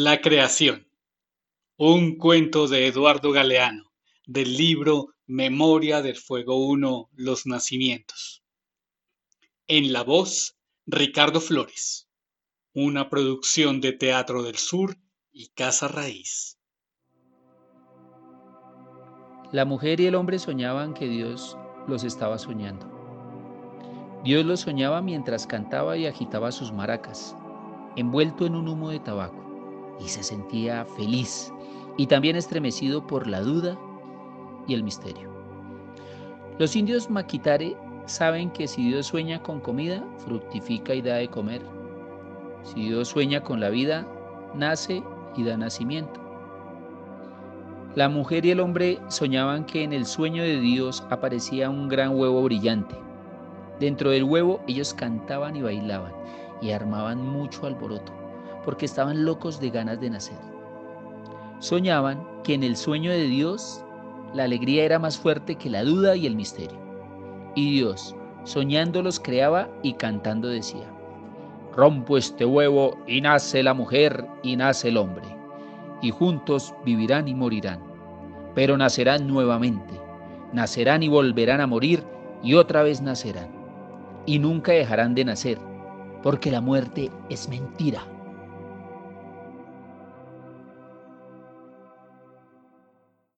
La creación. Un cuento de Eduardo Galeano, del libro Memoria del Fuego 1, Los Nacimientos. En la voz, Ricardo Flores. Una producción de Teatro del Sur y Casa Raíz. La mujer y el hombre soñaban que Dios los estaba soñando. Dios los soñaba mientras cantaba y agitaba sus maracas, envuelto en un humo de tabaco y se sentía feliz y también estremecido por la duda y el misterio. Los indios maquitare saben que si Dios sueña con comida, fructifica y da de comer. Si Dios sueña con la vida, nace y da nacimiento. La mujer y el hombre soñaban que en el sueño de Dios aparecía un gran huevo brillante. Dentro del huevo ellos cantaban y bailaban y armaban mucho alboroto porque estaban locos de ganas de nacer. Soñaban que en el sueño de Dios la alegría era más fuerte que la duda y el misterio. Y Dios, soñando los creaba y cantando decía, Rompo este huevo y nace la mujer y nace el hombre, y juntos vivirán y morirán, pero nacerán nuevamente, nacerán y volverán a morir y otra vez nacerán, y nunca dejarán de nacer, porque la muerte es mentira.